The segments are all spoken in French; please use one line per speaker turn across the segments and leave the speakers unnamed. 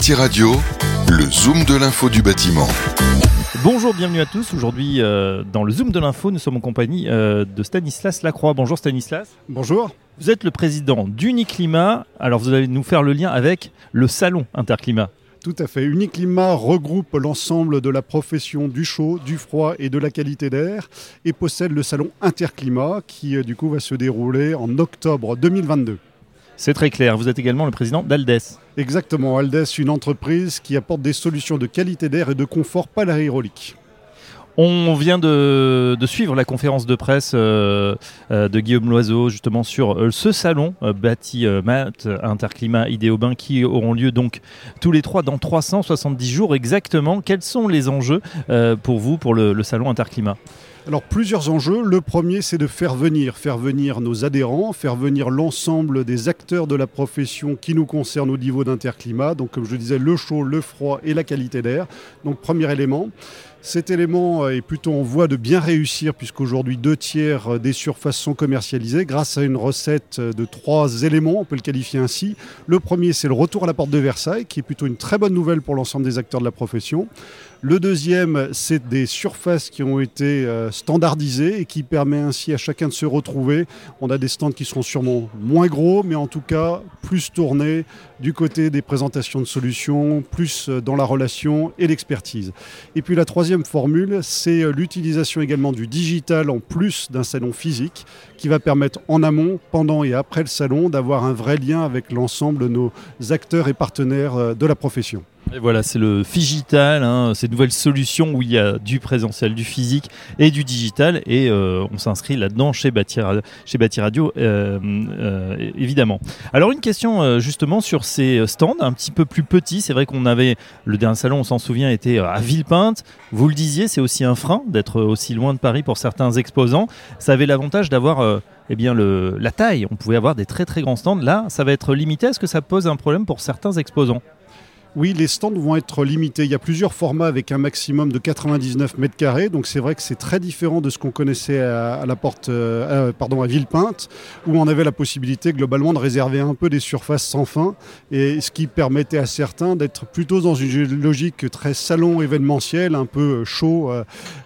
Bâti Radio, le zoom de l'info du bâtiment.
Bonjour, bienvenue à tous. Aujourd'hui, euh, dans le Zoom de l'info, nous sommes en compagnie euh, de Stanislas Lacroix. Bonjour Stanislas.
Bonjour.
Vous êtes le président d'Uniclimat. Alors, vous allez nous faire le lien avec le salon Interclimat.
Tout à fait. Uniclimat regroupe l'ensemble de la profession du chaud, du froid et de la qualité d'air et possède le salon Interclimat qui euh, du coup va se dérouler en octobre 2022.
C'est très clair. Vous êtes également le président d'Aldes.
Exactement. Aldes, une entreprise qui apporte des solutions de qualité d'air et de confort hydraulique.
On vient de, de, suivre la conférence de presse euh, euh, de Guillaume Loiseau justement sur euh, ce salon euh, bâti Mat, Interclimat, Idéobain qui auront lieu donc tous les trois dans 370 jours exactement. Quels sont les enjeux pour vous pour le, le salon Interclimat?
Alors plusieurs enjeux. Le premier, c'est de faire venir, faire venir nos adhérents, faire venir l'ensemble des acteurs de la profession qui nous concernent au niveau d'Interclimat. Donc comme je disais, le chaud, le froid et la qualité d'air. Donc premier élément. Cet élément est plutôt en voie de bien réussir puisqu'aujourd'hui deux tiers des surfaces sont commercialisées grâce à une recette de trois éléments, on peut le qualifier ainsi. Le premier, c'est le retour à la porte de Versailles, qui est plutôt une très bonne nouvelle pour l'ensemble des acteurs de la profession. Le deuxième, c'est des surfaces qui ont été standardisées et qui permet ainsi à chacun de se retrouver. On a des stands qui seront sûrement moins gros, mais en tout cas plus tournés du côté des présentations de solutions, plus dans la relation et l'expertise. Et puis la troisième formule, c'est l'utilisation également du digital en plus d'un salon physique qui va permettre en amont, pendant et après le salon d'avoir un vrai lien avec l'ensemble de nos acteurs et partenaires de la profession.
Et voilà, c'est le Figital, hein, cette nouvelle solution où il y a du présentiel, du physique et du digital. Et euh, on s'inscrit là-dedans chez Bâti chez Radio, euh, euh, évidemment. Alors, une question justement sur ces stands un petit peu plus petits. C'est vrai qu'on avait, le dernier salon, on s'en souvient, était à Villepinte. Vous le disiez, c'est aussi un frein d'être aussi loin de Paris pour certains exposants. Ça avait l'avantage d'avoir eh bien le, la taille. On pouvait avoir des très très grands stands. Là, ça va être limité. Est-ce que ça pose un problème pour certains exposants?
Oui, les stands vont être limités. Il y a plusieurs formats avec un maximum de 99 mètres carrés. Donc c'est vrai que c'est très différent de ce qu'on connaissait à, la porte, euh, pardon, à Villepinte, où on avait la possibilité globalement de réserver un peu des surfaces sans fin, et ce qui permettait à certains d'être plutôt dans une logique très salon événementiel, un peu chaud.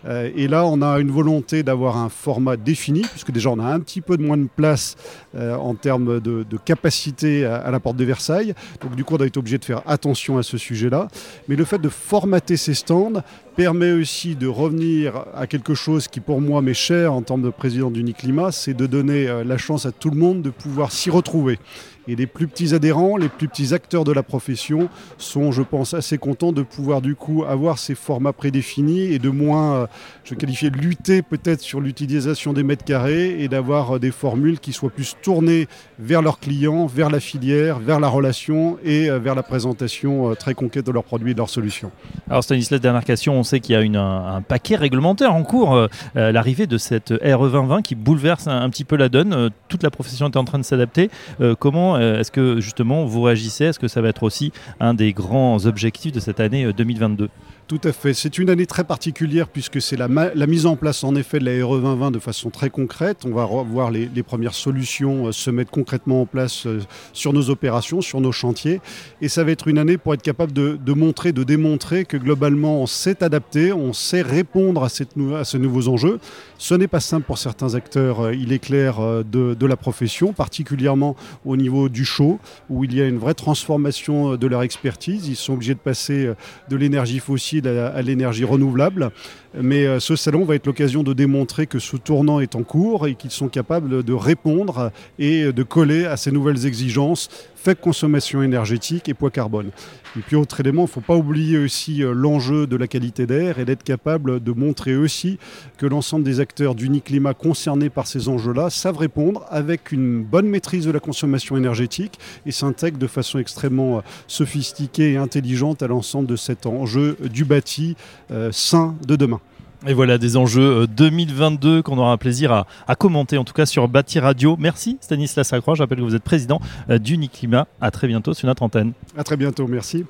Euh, et là, on a une volonté d'avoir un format défini, puisque déjà on a un petit peu de moins de place euh, en termes de, de capacité à, à la porte de Versailles. Donc du coup, on a été obligé de faire attention à ce sujet-là. Mais le fait de formater ces stands permet aussi de revenir à quelque chose qui pour moi m'est cher en tant que président d'Uniclimat, c'est de donner la chance à tout le monde de pouvoir s'y retrouver. Et les plus petits adhérents, les plus petits acteurs de la profession sont, je pense, assez contents de pouvoir du coup avoir ces formats prédéfinis et de moins, je qualifiais, lutter peut-être sur l'utilisation des mètres carrés et d'avoir des formules qui soient plus tournées vers leurs clients, vers la filière, vers la relation et vers la présentation très concrète de leurs produits et de leurs solutions.
Alors Stanislas, dernière question, on sait qu'il y a un, paquet réglementaire en cours, euh, l'arrivée de cette RE 2020 qui bouleverse un, petit peu la donne, euh, toute la profession est en train de s'adapter. Euh, comment est-ce que justement vous réagissez? Est-ce que ça va être aussi un des grands objectifs de cette année 2022
tout à fait. C'est une année très particulière puisque c'est la, mise en place en effet de la RE 2020 de façon très concrète. On va voir les, premières solutions euh, se mettre concrètement en place euh, sur nos opérations, sur nos chantiers. Et ça va être une année pour être capable de, de montrer, de démontrer que globalement on s'est adapté, on sait répondre à, ces nouveaux enjeux. Ce n'est pas simple pour certains acteurs, euh, il est clair, de, de la profession, particulièrement au niveau du chaud, où il y a une vraie transformation de leur expertise. Ils sont obligés de passer de l'énergie fossile à l'énergie renouvelable. Mais euh, ce salon va être l'occasion de démontrer que ce tournant est en cours et qu'ils sont capables de répondre et de coller à ces nouvelles exigences faible consommation énergétique et poids carbone. Et puis autre élément, il ne faut pas oublier aussi l'enjeu de la qualité d'air et d'être capable de montrer aussi que l'ensemble des acteurs d'Uniclimat concernés par ces enjeux-là savent répondre avec une bonne maîtrise de la consommation énergétique et s'intègrent de façon extrêmement sophistiquée et intelligente à l'ensemble de cet enjeu du bâti euh, sain de demain.
Et voilà des enjeux 2022 qu'on aura un plaisir à, à, commenter, en tout cas sur Bâti Radio. Merci Stanislas Sacroix. Je rappelle que vous êtes président d'Uniclimat. À très bientôt sur notre antenne.
À très bientôt, merci.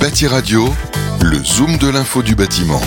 Bâti Radio, le zoom de l'info du bâtiment.